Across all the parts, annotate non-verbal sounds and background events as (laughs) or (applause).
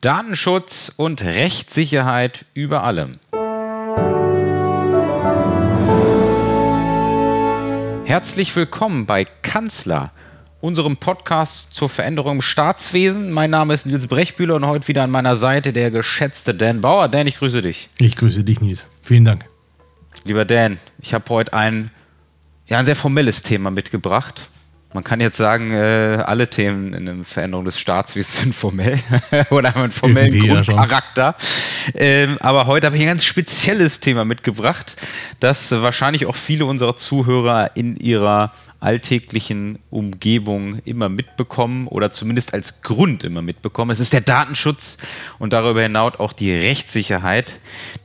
Datenschutz und Rechtssicherheit über allem. Herzlich willkommen bei Kanzler, unserem Podcast zur Veränderung im Staatswesen. Mein Name ist Nils Brechbühler und heute wieder an meiner Seite der geschätzte Dan Bauer. Dan, ich grüße dich. Ich grüße dich, Nils. Vielen Dank. Lieber Dan, ich habe heute ein, ja, ein sehr formelles Thema mitgebracht. Man kann jetzt sagen, äh, alle Themen in der Veränderung des Staatswesens sind formell (laughs) oder haben einen formellen Irgendwie Grundcharakter. Ähm, aber heute habe ich ein ganz spezielles Thema mitgebracht, das wahrscheinlich auch viele unserer Zuhörer in ihrer alltäglichen Umgebung immer mitbekommen oder zumindest als Grund immer mitbekommen. Es ist der Datenschutz und darüber hinaus auch die Rechtssicherheit,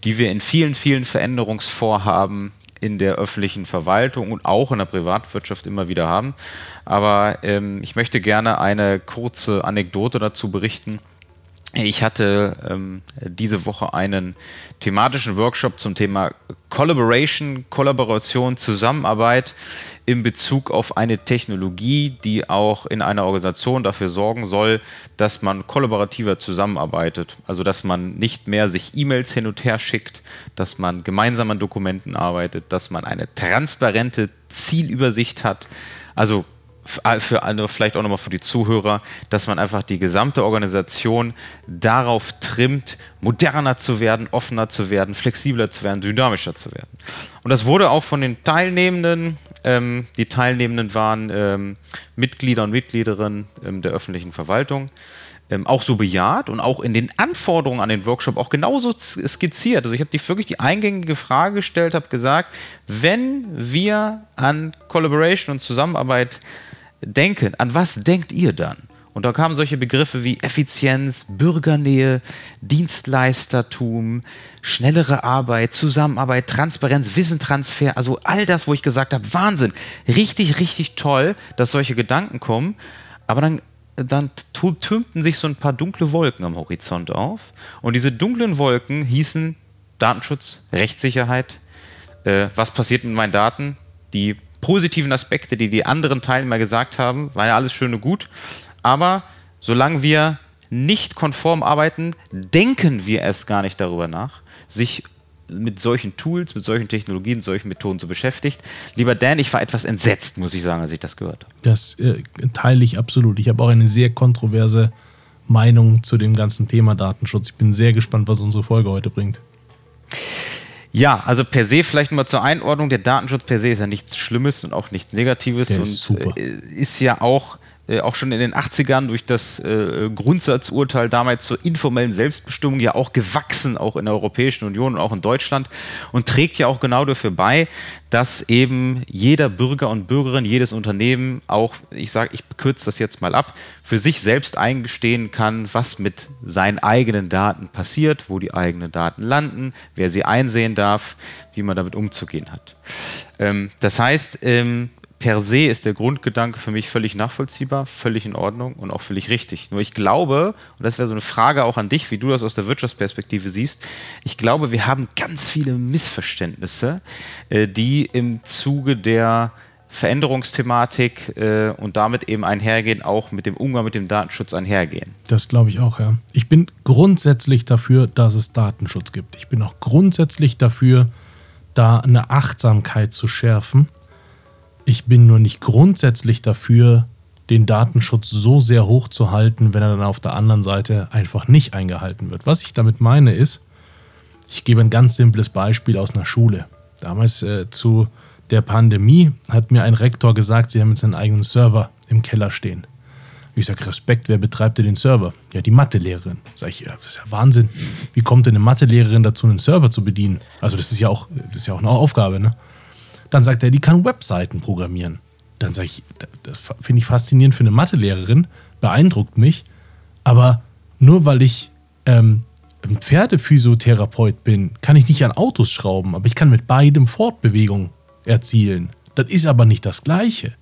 die wir in vielen, vielen Veränderungsvorhaben in der öffentlichen Verwaltung und auch in der Privatwirtschaft immer wieder haben. Aber ähm, ich möchte gerne eine kurze Anekdote dazu berichten. Ich hatte ähm, diese Woche einen thematischen Workshop zum Thema Collaboration, Kollaboration, Zusammenarbeit in Bezug auf eine Technologie, die auch in einer Organisation dafür sorgen soll, dass man kollaborativer zusammenarbeitet. Also dass man nicht mehr sich E-Mails hin und her schickt, dass man gemeinsam an Dokumenten arbeitet, dass man eine transparente Zielübersicht hat. Also für alle, vielleicht auch nochmal für die Zuhörer, dass man einfach die gesamte Organisation darauf trimmt, moderner zu werden, offener zu werden, flexibler zu werden, dynamischer zu werden. Und das wurde auch von den Teilnehmenden, ähm, die Teilnehmenden waren ähm, Mitglieder und Mitgliederinnen ähm, der öffentlichen Verwaltung, ähm, auch so bejaht und auch in den Anforderungen an den Workshop auch genauso skizziert. Also ich habe die wirklich die eingängige Frage gestellt, habe gesagt, wenn wir an Collaboration und Zusammenarbeit denken, an was denkt ihr dann? Und da kamen solche Begriffe wie Effizienz, Bürgernähe, Dienstleistertum, schnellere Arbeit, Zusammenarbeit, Transparenz, Wissentransfer, also all das, wo ich gesagt habe, Wahnsinn, richtig, richtig toll, dass solche Gedanken kommen. Aber dann, dann türmten sich so ein paar dunkle Wolken am Horizont auf. Und diese dunklen Wolken hießen Datenschutz, Rechtssicherheit. Äh, was passiert mit meinen Daten? Die positiven Aspekte, die die anderen Teilnehmer gesagt haben, war ja alles schön und gut. Aber solange wir nicht konform arbeiten, denken wir erst gar nicht darüber nach, sich mit solchen Tools, mit solchen Technologien, solchen Methoden zu beschäftigt. Lieber Dan, ich war etwas entsetzt, muss ich sagen, als ich das gehört habe. Das äh, teile ich absolut. Ich habe auch eine sehr kontroverse Meinung zu dem ganzen Thema Datenschutz. Ich bin sehr gespannt, was unsere Folge heute bringt. Ja, also per se vielleicht mal zur Einordnung. Der Datenschutz per se ist ja nichts Schlimmes und auch nichts Negatives Der und ist, super. Äh, ist ja auch äh, auch schon in den 80ern durch das äh, Grundsatzurteil damals zur informellen Selbstbestimmung ja auch gewachsen, auch in der Europäischen Union und auch in Deutschland und trägt ja auch genau dafür bei, dass eben jeder Bürger und Bürgerin, jedes Unternehmen auch, ich sage, ich kürze das jetzt mal ab, für sich selbst eingestehen kann, was mit seinen eigenen Daten passiert, wo die eigenen Daten landen, wer sie einsehen darf, wie man damit umzugehen hat. Ähm, das heißt, ähm, per se ist der Grundgedanke für mich völlig nachvollziehbar, völlig in Ordnung und auch völlig richtig. Nur ich glaube, und das wäre so eine Frage auch an dich, wie du das aus der Wirtschaftsperspektive siehst, ich glaube, wir haben ganz viele Missverständnisse, äh, die im Zuge der Veränderungsthematik äh, und damit eben einhergehen, auch mit dem Umgang mit dem Datenschutz einhergehen. Das glaube ich auch, ja. Ich bin grundsätzlich dafür, dass es Datenschutz gibt. Ich bin auch grundsätzlich dafür, da eine Achtsamkeit zu schärfen ich bin nur nicht grundsätzlich dafür, den Datenschutz so sehr hoch zu halten, wenn er dann auf der anderen Seite einfach nicht eingehalten wird. Was ich damit meine ist, ich gebe ein ganz simples Beispiel aus einer Schule. Damals äh, zu der Pandemie hat mir ein Rektor gesagt, sie haben jetzt einen eigenen Server im Keller stehen. Ich sage, Respekt, wer betreibt denn den Server? Ja, die Mathelehrerin. Sag ich, ja, das ist ja Wahnsinn. Wie kommt denn eine Mathelehrerin dazu, einen Server zu bedienen? Also, das ist ja auch, das ist ja auch eine Aufgabe, ne? Dann sagt er, die kann Webseiten programmieren. Dann sage ich, das finde ich faszinierend für eine Mathelehrerin, beeindruckt mich. Aber nur weil ich ähm, ein Pferdephysiotherapeut bin, kann ich nicht an Autos schrauben, aber ich kann mit beidem Fortbewegung erzielen. Das ist aber nicht das Gleiche.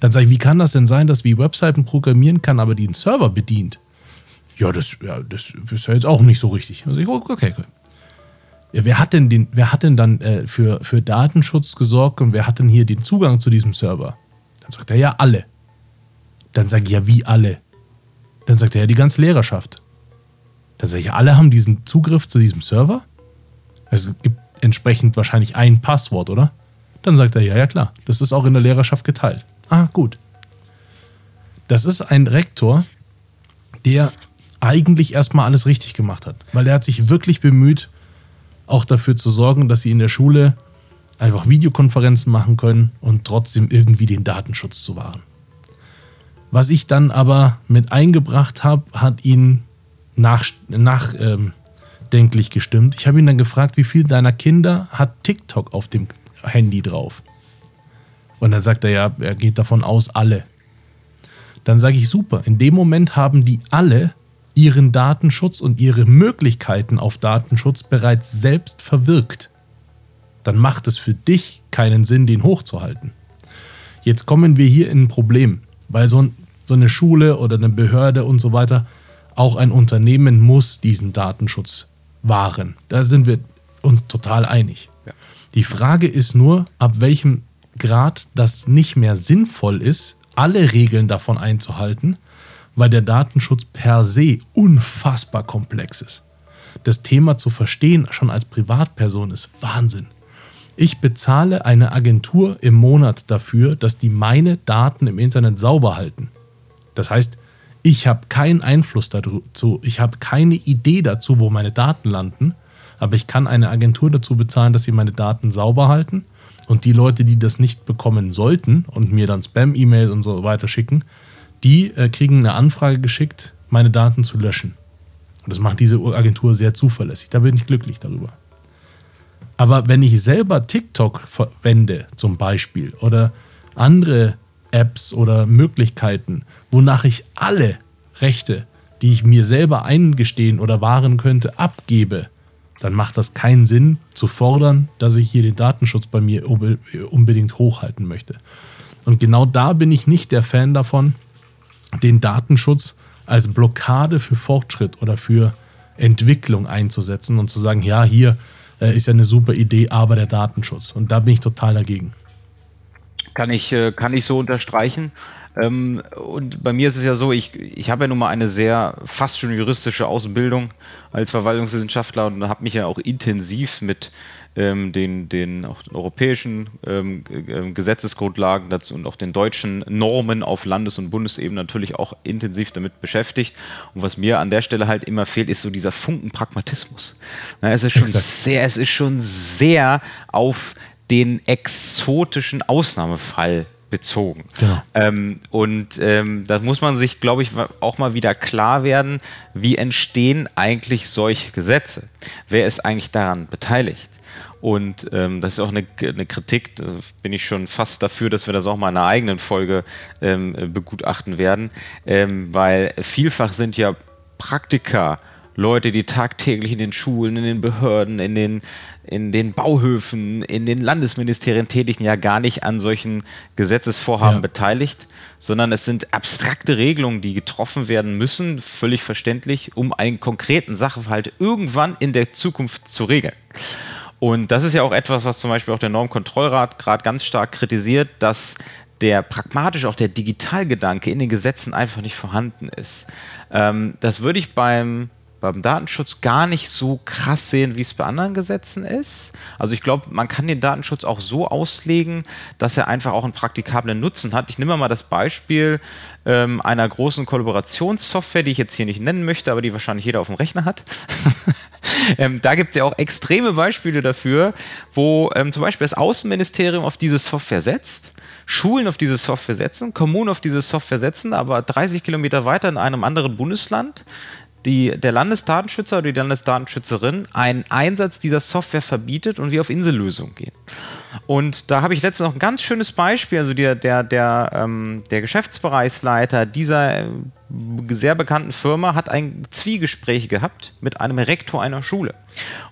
Dann sage ich, wie kann das denn sein, dass wir Webseiten programmieren kann, aber die einen Server bedient? Ja, das, ja, das ist ja jetzt auch nicht so richtig. Also ich, okay, okay. Ja, wer hat denn, den, wer hat denn dann äh, für, für Datenschutz gesorgt und wer hat denn hier den Zugang zu diesem Server? Dann sagt er ja alle. Dann sage ich ja, wie alle? Dann sagt er ja die ganze Lehrerschaft. Dann sage ich, alle haben diesen Zugriff zu diesem Server? Es gibt entsprechend wahrscheinlich ein Passwort, oder? Dann sagt er, ja, ja klar, das ist auch in der Lehrerschaft geteilt. Ah, gut. Das ist ein Rektor, der eigentlich erstmal alles richtig gemacht hat, weil er hat sich wirklich bemüht, auch dafür zu sorgen, dass sie in der Schule einfach Videokonferenzen machen können und trotzdem irgendwie den Datenschutz zu wahren. Was ich dann aber mit eingebracht habe, hat ihn nachdenklich nach, ähm, gestimmt. Ich habe ihn dann gefragt, wie viel deiner Kinder hat TikTok auf dem Handy drauf? Und dann sagt er ja, er geht davon aus, alle. Dann sage ich super, in dem Moment haben die alle ihren Datenschutz und ihre Möglichkeiten auf Datenschutz bereits selbst verwirkt. Dann macht es für dich keinen Sinn, den hochzuhalten. Jetzt kommen wir hier in ein Problem, weil so, so eine Schule oder eine Behörde und so weiter, auch ein Unternehmen muss diesen Datenschutz wahren. Da sind wir uns total einig. Ja. Die Frage ist nur, ab welchem Grad das nicht mehr sinnvoll ist, alle Regeln davon einzuhalten, weil der Datenschutz per se unfassbar komplex ist. Das Thema zu verstehen, schon als Privatperson, ist Wahnsinn. Ich bezahle eine Agentur im Monat dafür, dass die meine Daten im Internet sauber halten. Das heißt, ich habe keinen Einfluss dazu, ich habe keine Idee dazu, wo meine Daten landen, aber ich kann eine Agentur dazu bezahlen, dass sie meine Daten sauber halten und die Leute, die das nicht bekommen sollten und mir dann Spam-E-Mails und so weiter schicken, die äh, kriegen eine Anfrage geschickt, meine Daten zu löschen. Und das macht diese Agentur sehr zuverlässig. Da bin ich glücklich darüber. Aber wenn ich selber TikTok verwende, zum Beispiel, oder andere Apps oder Möglichkeiten, wonach ich alle Rechte, die ich mir selber eingestehen oder wahren könnte, abgebe, dann macht das keinen Sinn zu fordern, dass ich hier den Datenschutz bei mir unbedingt hochhalten möchte. Und genau da bin ich nicht der Fan davon, den Datenschutz als Blockade für Fortschritt oder für Entwicklung einzusetzen und zu sagen, ja, hier äh, ist ja eine super Idee, aber der Datenschutz. Und da bin ich total dagegen. Kann ich, äh, kann ich so unterstreichen. Ähm, und bei mir ist es ja so, ich, ich habe ja nun mal eine sehr fast schon juristische Ausbildung als Verwaltungswissenschaftler und habe mich ja auch intensiv mit ähm, den, den auch europäischen ähm, äh, Gesetzesgrundlagen dazu und auch den deutschen Normen auf Landes- und Bundesebene natürlich auch intensiv damit beschäftigt. Und was mir an der Stelle halt immer fehlt, ist so dieser Funken Pragmatismus. Na, es ist schon Exakt. sehr, es ist schon sehr auf den exotischen Ausnahmefall bezogen. Genau. Ähm, und ähm, da muss man sich, glaube ich, auch mal wieder klar werden, wie entstehen eigentlich solche Gesetze? Wer ist eigentlich daran beteiligt? Und ähm, das ist auch eine, eine, Kritik, da bin ich schon fast dafür, dass wir das auch mal in einer eigenen Folge ähm, begutachten werden, ähm, weil vielfach sind ja Praktiker, Leute, die tagtäglich in den Schulen, in den Behörden, in den in den Bauhöfen, in den Landesministerien tätigen, ja gar nicht an solchen Gesetzesvorhaben ja. beteiligt, sondern es sind abstrakte Regelungen, die getroffen werden müssen, völlig verständlich, um einen konkreten Sachverhalt irgendwann in der Zukunft zu regeln. Und das ist ja auch etwas, was zum Beispiel auch der Normkontrollrat gerade ganz stark kritisiert, dass der pragmatische, auch der Digitalgedanke in den Gesetzen einfach nicht vorhanden ist. Ähm, das würde ich beim beim Datenschutz gar nicht so krass sehen, wie es bei anderen Gesetzen ist. Also ich glaube, man kann den Datenschutz auch so auslegen, dass er einfach auch einen praktikablen Nutzen hat. Ich nehme mal das Beispiel ähm, einer großen Kollaborationssoftware, die ich jetzt hier nicht nennen möchte, aber die wahrscheinlich jeder auf dem Rechner hat. (laughs) ähm, da gibt es ja auch extreme Beispiele dafür, wo ähm, zum Beispiel das Außenministerium auf diese Software setzt. Schulen auf diese Software setzen, Kommunen auf diese Software setzen, aber 30 Kilometer weiter in einem anderen Bundesland die, der Landesdatenschützer oder die Landesdatenschützerin einen Einsatz dieser Software verbietet und wir auf Insellösungen gehen. Und da habe ich letztens noch ein ganz schönes Beispiel. Also der, der, der, ähm, der Geschäftsbereichsleiter dieser äh, sehr bekannten Firma hat ein Zwiegespräch gehabt mit einem Rektor einer Schule.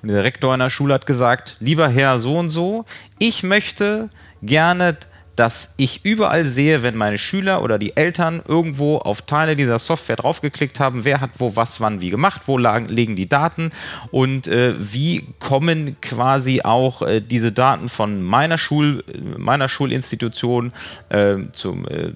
Und der Rektor einer Schule hat gesagt, lieber Herr so und so, ich möchte gerne dass ich überall sehe, wenn meine Schüler oder die Eltern irgendwo auf Teile dieser Software draufgeklickt haben, wer hat wo was wann wie gemacht, wo lagen, liegen die Daten und äh, wie kommen quasi auch äh, diese Daten von meiner, Schul, meiner Schulinstitution äh, zum, äh,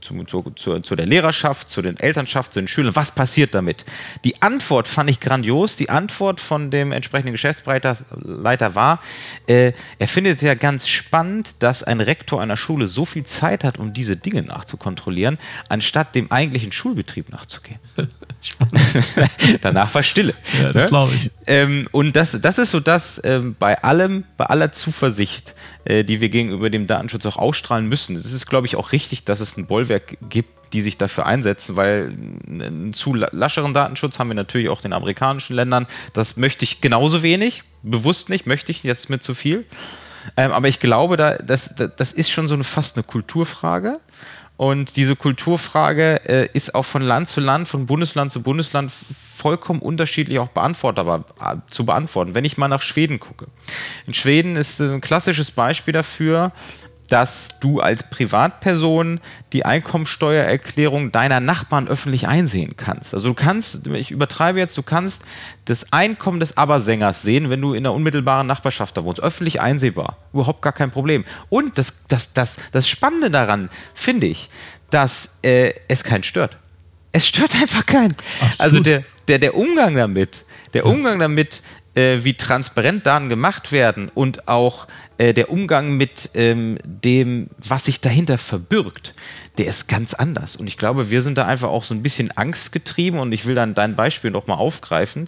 zum, zu, zu, zu der Lehrerschaft, zu den Elternschaft, zu den Schülern, was passiert damit? Die Antwort fand ich grandios. Die Antwort von dem entsprechenden Geschäftsleiter war, äh, er findet es ja ganz spannend, dass ein Rektor einer Schule so viel Zeit hat, um diese Dinge nachzukontrollieren, anstatt dem eigentlichen Schulbetrieb nachzugehen. (laughs) Danach war Stille. Ja, das ne? glaube ich. Ähm, und das, das ist so das ähm, bei allem, bei aller Zuversicht, äh, die wir gegenüber dem Datenschutz auch ausstrahlen müssen. Es ist, glaube ich, auch richtig, dass es ein Bollwerk gibt, die sich dafür einsetzen, weil einen zu lascheren Datenschutz haben wir natürlich auch in den amerikanischen Ländern. Das möchte ich genauso wenig, bewusst nicht, möchte ich, jetzt ist mir zu viel. Ähm, aber ich glaube, da, das, das ist schon so eine, fast eine Kulturfrage. Und diese Kulturfrage äh, ist auch von Land zu Land, von Bundesland zu Bundesland vollkommen unterschiedlich auch beantwortbar äh, zu beantworten. Wenn ich mal nach Schweden gucke. In Schweden ist ein klassisches Beispiel dafür, dass du als Privatperson die Einkommensteuererklärung deiner Nachbarn öffentlich einsehen kannst. Also du kannst, ich übertreibe jetzt, du kannst das Einkommen des Abersängers sehen, wenn du in der unmittelbaren Nachbarschaft da wohnst. Öffentlich einsehbar. Überhaupt gar kein Problem. Und das, das, das, das Spannende daran finde ich, dass äh, es keinen stört. Es stört (laughs) einfach keinen. Absolut. Also der, der, der Umgang damit, der Umgang damit, äh, wie transparent Daten gemacht werden und auch äh, der Umgang mit ähm, dem, was sich dahinter verbirgt, der ist ganz anders. Und ich glaube, wir sind da einfach auch so ein bisschen angstgetrieben und ich will dann dein Beispiel nochmal aufgreifen.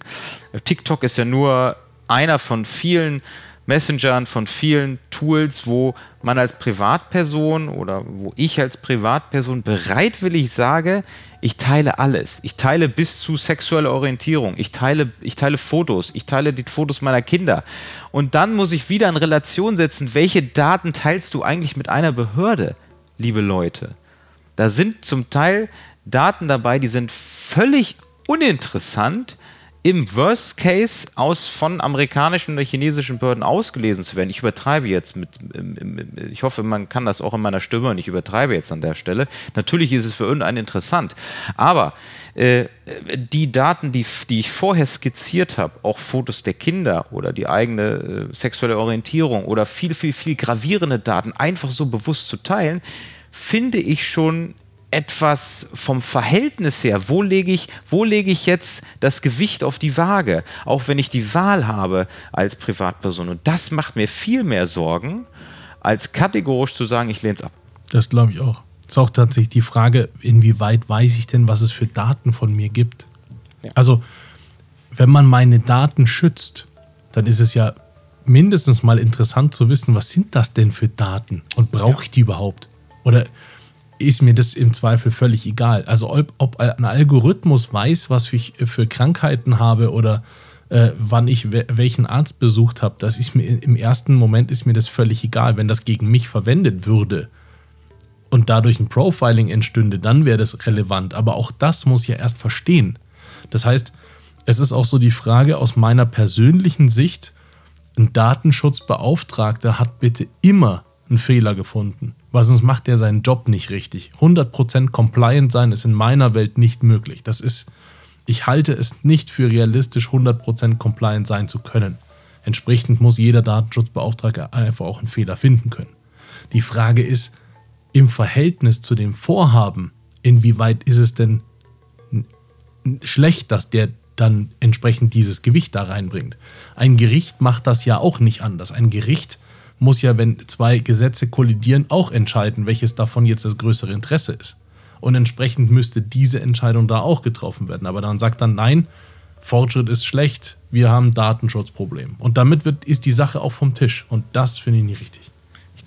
TikTok ist ja nur einer von vielen Messengern, von vielen Tools, wo man als Privatperson oder wo ich als Privatperson bereitwillig sage, ich teile alles. Ich teile bis zu sexueller Orientierung. Ich teile, ich teile Fotos. Ich teile die Fotos meiner Kinder. Und dann muss ich wieder in Relation setzen, welche Daten teilst du eigentlich mit einer Behörde, liebe Leute? Da sind zum Teil Daten dabei, die sind völlig uninteressant im Worst Case aus von amerikanischen oder chinesischen Behörden ausgelesen zu werden. Ich übertreibe jetzt mit, ich hoffe, man kann das auch in meiner Stimme und ich übertreibe jetzt an der Stelle. Natürlich ist es für irgendeinen interessant, aber äh, die Daten, die, die ich vorher skizziert habe, auch Fotos der Kinder oder die eigene äh, sexuelle Orientierung oder viel, viel, viel gravierende Daten einfach so bewusst zu teilen, finde ich schon etwas vom Verhältnis her, wo lege ich, wo lege ich jetzt das Gewicht auf die Waage, auch wenn ich die Wahl habe als Privatperson. Und das macht mir viel mehr Sorgen, als kategorisch zu sagen, ich lehne es ab. Das glaube ich auch. Es ist auch tatsächlich die Frage, inwieweit weiß ich denn, was es für Daten von mir gibt. Ja. Also, wenn man meine Daten schützt, dann ist es ja mindestens mal interessant zu wissen, was sind das denn für Daten und brauche ich die überhaupt? Oder ist mir das im Zweifel völlig egal. Also ob, ob ein Algorithmus weiß, was ich für Krankheiten habe oder äh, wann ich welchen Arzt besucht habe, das ist mir im ersten Moment ist mir das völlig egal. Wenn das gegen mich verwendet würde und dadurch ein Profiling entstünde, dann wäre das relevant. Aber auch das muss ich ja erst verstehen. Das heißt, es ist auch so die Frage aus meiner persönlichen Sicht, ein Datenschutzbeauftragter hat bitte immer einen Fehler gefunden weil sonst macht er seinen Job nicht richtig. 100% compliant sein ist in meiner Welt nicht möglich. Das ist, ich halte es nicht für realistisch, 100% compliant sein zu können. Entsprechend muss jeder Datenschutzbeauftragte einfach auch einen Fehler finden können. Die Frage ist, im Verhältnis zu dem Vorhaben, inwieweit ist es denn schlecht, dass der dann entsprechend dieses Gewicht da reinbringt. Ein Gericht macht das ja auch nicht anders. Ein Gericht muss ja, wenn zwei Gesetze kollidieren, auch entscheiden, welches davon jetzt das größere Interesse ist. Und entsprechend müsste diese Entscheidung da auch getroffen werden. Aber dann sagt dann, nein, Fortschritt ist schlecht, wir haben ein Datenschutzproblem. Und damit wird, ist die Sache auch vom Tisch. Und das finde ich nicht richtig.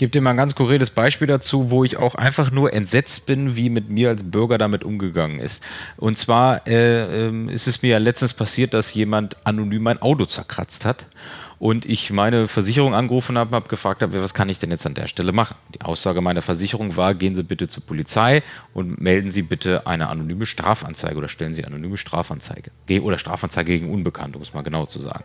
Gebe dir mal ein ganz konkretes Beispiel dazu, wo ich auch einfach nur entsetzt bin, wie mit mir als Bürger damit umgegangen ist. Und zwar äh, äh, ist es mir ja letztens passiert, dass jemand anonym mein Auto zerkratzt hat und ich meine Versicherung angerufen habe, habe gefragt habe, was kann ich denn jetzt an der Stelle machen? Die Aussage meiner Versicherung war, gehen Sie bitte zur Polizei und melden Sie bitte eine anonyme Strafanzeige oder stellen Sie anonyme Strafanzeige oder Strafanzeige gegen Unbekannte, um es mal genau zu sagen.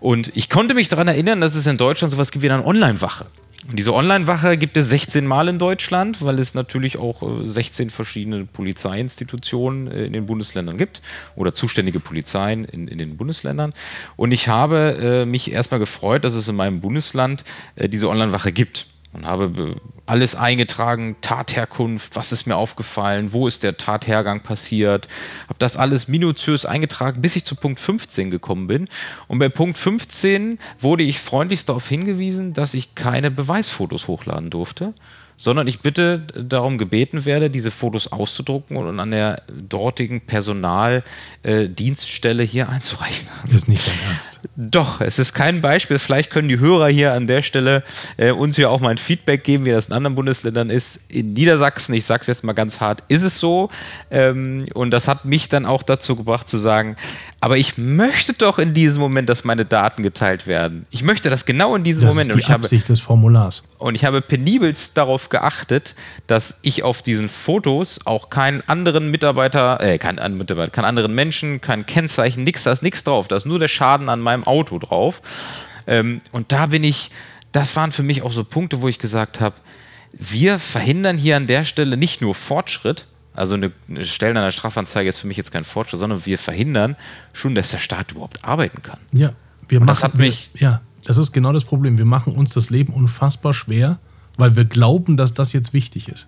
Und ich konnte mich daran erinnern, dass es in Deutschland sowas gibt wie eine Online-Wache. Und diese Online-Wache gibt es 16 Mal in Deutschland, weil es natürlich auch 16 äh, verschiedene Polizeiinstitutionen äh, in den Bundesländern gibt oder zuständige Polizeien in, in den Bundesländern. Und ich habe äh, mich erstmal gefreut, dass es in meinem Bundesland äh, diese Online-Wache gibt und habe alles eingetragen, Tatherkunft, was ist mir aufgefallen, wo ist der Tathergang passiert, habe das alles minutiös eingetragen, bis ich zu Punkt 15 gekommen bin. Und bei Punkt 15 wurde ich freundlichst darauf hingewiesen, dass ich keine Beweisfotos hochladen durfte sondern ich bitte darum gebeten werde, diese Fotos auszudrucken und an der dortigen Personaldienststelle äh, hier einzureichen. Ist nicht dein Ernst. Doch, es ist kein Beispiel. Vielleicht können die Hörer hier an der Stelle äh, uns hier auch mal ein Feedback geben, wie das in anderen Bundesländern ist. In Niedersachsen, ich sage es jetzt mal ganz hart, ist es so. Ähm, und das hat mich dann auch dazu gebracht zu sagen, aber ich möchte doch in diesem Moment, dass meine Daten geteilt werden. Ich möchte das genau in diesem das Moment. Ist die Absicht habe, des Formulars. Und ich habe penibelst darauf geachtet, dass ich auf diesen Fotos auch keinen anderen Mitarbeiter, äh, keinen Mitarbeiter, keinen anderen Menschen, kein Kennzeichen, nichts, da ist nichts drauf. Da ist nur der Schaden an meinem Auto drauf. Ähm, und da bin ich, das waren für mich auch so Punkte, wo ich gesagt habe, wir verhindern hier an der Stelle nicht nur Fortschritt, also eine, eine Stellen einer Strafanzeige ist für mich jetzt kein Fortschritt, sondern wir verhindern schon, dass der Staat überhaupt arbeiten kann. Ja, wir machen, das hat mich. Wir, ja, das ist genau das Problem. Wir machen uns das Leben unfassbar schwer, weil wir glauben, dass das jetzt wichtig ist.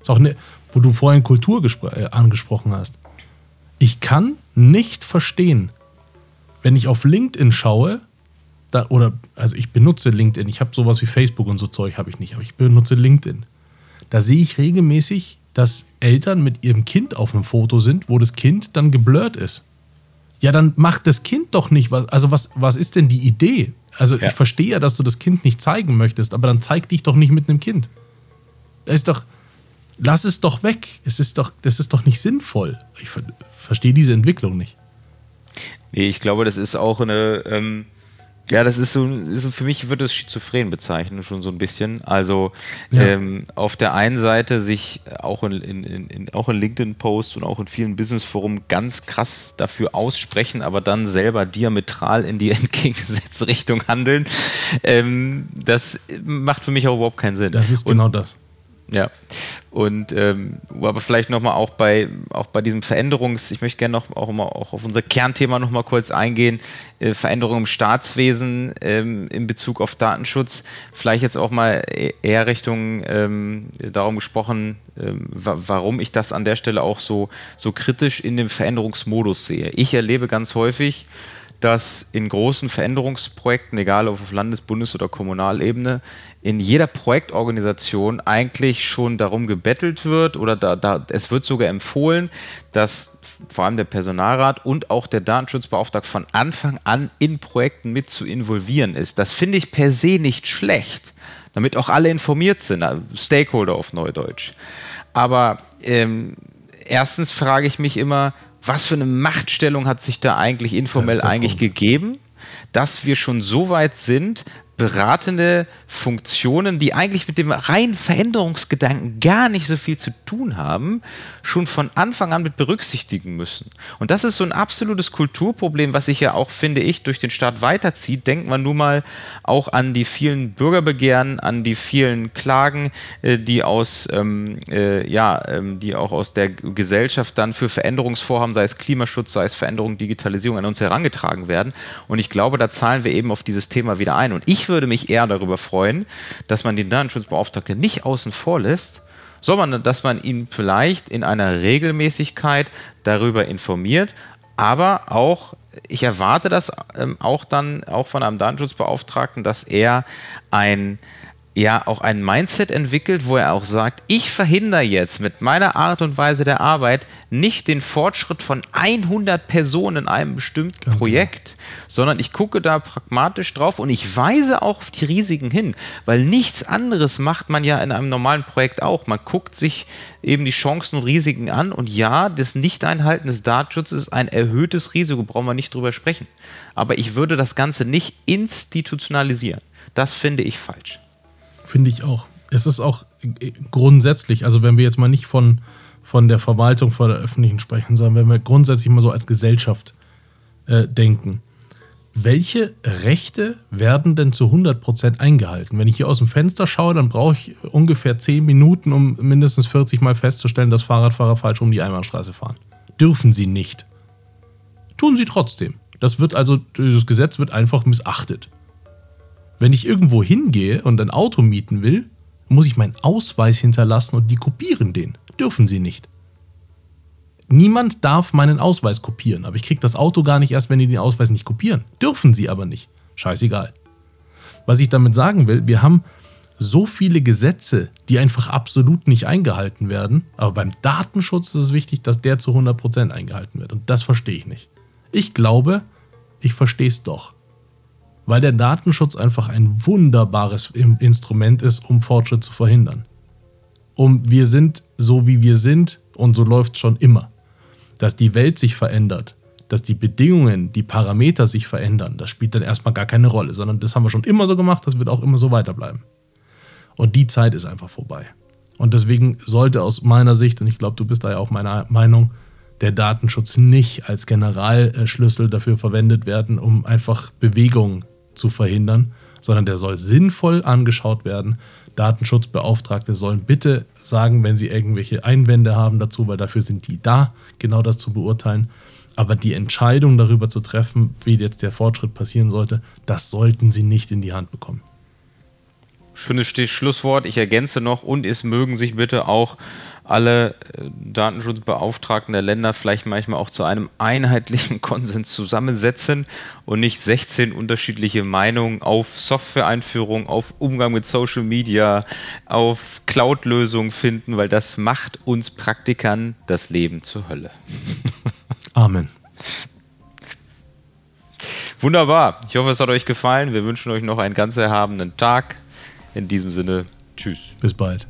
ist auch eine, wo du vorhin Kultur äh, angesprochen hast. Ich kann nicht verstehen, wenn ich auf LinkedIn schaue, da, oder also ich benutze LinkedIn, ich habe sowas wie Facebook und so Zeug habe ich nicht, aber ich benutze LinkedIn. Da sehe ich regelmäßig, dass Eltern mit ihrem Kind auf einem Foto sind, wo das Kind dann geblurrt ist. Ja, dann macht das Kind doch nicht was. Also, was, was ist denn die Idee? Also, ja. ich verstehe ja, dass du das Kind nicht zeigen möchtest, aber dann zeig dich doch nicht mit einem Kind. Das ist doch. Lass es doch weg. Es ist doch, das ist doch nicht sinnvoll. Ich ver verstehe diese Entwicklung nicht. Nee, ich glaube, das ist auch eine. Ähm ja, das ist so, ist, für mich wird es schizophren bezeichnen, schon so ein bisschen. Also ja. ähm, auf der einen Seite sich auch in, in, in, auch in LinkedIn-Posts und auch in vielen Business-Foren ganz krass dafür aussprechen, aber dann selber diametral in die (laughs) entgegengesetzte Richtung handeln. Ähm, das macht für mich auch überhaupt keinen Sinn. Das ist genau und, das. Ja, und ähm, aber vielleicht nochmal auch bei, auch bei diesem Veränderungs-, ich möchte gerne noch auch, mal, auch auf unser Kernthema nochmal kurz eingehen, äh, Veränderung im Staatswesen ähm, in Bezug auf Datenschutz, vielleicht jetzt auch mal e-, eher Richtung ähm, darum gesprochen, ähm, warum ich das an der Stelle auch so, so kritisch in dem Veränderungsmodus sehe. Ich erlebe ganz häufig, dass in großen Veränderungsprojekten, egal ob auf Landes-, Bundes- oder Kommunalebene, in jeder Projektorganisation eigentlich schon darum gebettelt wird oder da, da, es wird sogar empfohlen, dass vor allem der Personalrat und auch der Datenschutzbeauftragte von Anfang an in Projekten mit zu involvieren ist. Das finde ich per se nicht schlecht, damit auch alle informiert sind, Stakeholder auf Neudeutsch. Aber ähm, erstens frage ich mich immer, was für eine Machtstellung hat sich da eigentlich informell eigentlich Punkt. gegeben, dass wir schon so weit sind, beratende Funktionen, die eigentlich mit dem reinen Veränderungsgedanken gar nicht so viel zu tun haben, schon von Anfang an mit berücksichtigen müssen. Und das ist so ein absolutes Kulturproblem, was sich ja auch, finde ich, durch den Staat weiterzieht. Denkt man nun mal auch an die vielen Bürgerbegehren, an die vielen Klagen, äh, die aus, ähm, äh, ja, ähm, die auch aus der Gesellschaft dann für Veränderungsvorhaben, sei es Klimaschutz, sei es Veränderung, Digitalisierung, an uns herangetragen werden. Und ich glaube, da zahlen wir eben auf dieses Thema wieder ein. Und ich ich würde mich eher darüber freuen, dass man den Datenschutzbeauftragten nicht außen vor lässt, sondern dass man ihn vielleicht in einer Regelmäßigkeit darüber informiert, aber auch, ich erwarte das ähm, auch dann auch von einem Datenschutzbeauftragten, dass er ein ja auch ein Mindset entwickelt, wo er auch sagt, ich verhindere jetzt mit meiner Art und Weise der Arbeit nicht den Fortschritt von 100 Personen in einem bestimmten Ganz Projekt, genau. sondern ich gucke da pragmatisch drauf und ich weise auch auf die Risiken hin, weil nichts anderes macht man ja in einem normalen Projekt auch. Man guckt sich eben die Chancen und Risiken an und ja, das Nicht-Einhalten des Datenschutzes ist ein erhöhtes Risiko, brauchen wir nicht drüber sprechen. Aber ich würde das Ganze nicht institutionalisieren. Das finde ich falsch. Finde ich auch. Es ist auch grundsätzlich, also wenn wir jetzt mal nicht von, von der Verwaltung, von der öffentlichen sprechen, sondern wenn wir grundsätzlich mal so als Gesellschaft äh, denken. welche Rechte werden denn zu 100% eingehalten? Wenn ich hier aus dem Fenster schaue, dann brauche ich ungefähr 10 Minuten, um mindestens 40 Mal festzustellen, dass Fahrradfahrer falsch um die Einbahnstraße fahren. Dürfen sie nicht. Tun sie trotzdem. Das wird also, das Gesetz wird einfach missachtet. Wenn ich irgendwo hingehe und ein Auto mieten will, muss ich meinen Ausweis hinterlassen und die kopieren den. Dürfen sie nicht. Niemand darf meinen Ausweis kopieren, aber ich kriege das Auto gar nicht erst, wenn die den Ausweis nicht kopieren. Dürfen sie aber nicht. Scheißegal. Was ich damit sagen will, wir haben so viele Gesetze, die einfach absolut nicht eingehalten werden, aber beim Datenschutz ist es wichtig, dass der zu 100% eingehalten wird. Und das verstehe ich nicht. Ich glaube, ich verstehe es doch. Weil der Datenschutz einfach ein wunderbares Instrument ist, um Fortschritt zu verhindern. Um wir sind so, wie wir sind und so läuft es schon immer dass die Welt sich verändert, dass die Bedingungen, die Parameter sich verändern, das spielt dann erstmal gar keine Rolle, sondern das haben wir schon immer so gemacht, das wird auch immer so weiterbleiben. Und die Zeit ist einfach vorbei. Und deswegen sollte aus meiner Sicht, und ich glaube, du bist da ja auch meiner Meinung, der Datenschutz nicht als Generalschlüssel dafür verwendet werden, um einfach Bewegungen zu verhindern, sondern der soll sinnvoll angeschaut werden. Datenschutzbeauftragte sollen bitte sagen, wenn sie irgendwelche Einwände haben dazu, weil dafür sind die da, genau das zu beurteilen. Aber die Entscheidung darüber zu treffen, wie jetzt der Fortschritt passieren sollte, das sollten sie nicht in die Hand bekommen. Schönes Schlusswort. Ich ergänze noch, und es mögen sich bitte auch alle äh, Datenschutzbeauftragten der Länder vielleicht manchmal auch zu einem einheitlichen (laughs) Konsens zusammensetzen und nicht 16 unterschiedliche Meinungen auf Software-Einführung, auf Umgang mit Social Media, auf Cloud-Lösungen finden, weil das macht uns Praktikern das Leben zur Hölle. (laughs) Amen. Wunderbar. Ich hoffe, es hat euch gefallen. Wir wünschen euch noch einen ganz erhabenen Tag. In diesem Sinne, tschüss. Bis bald.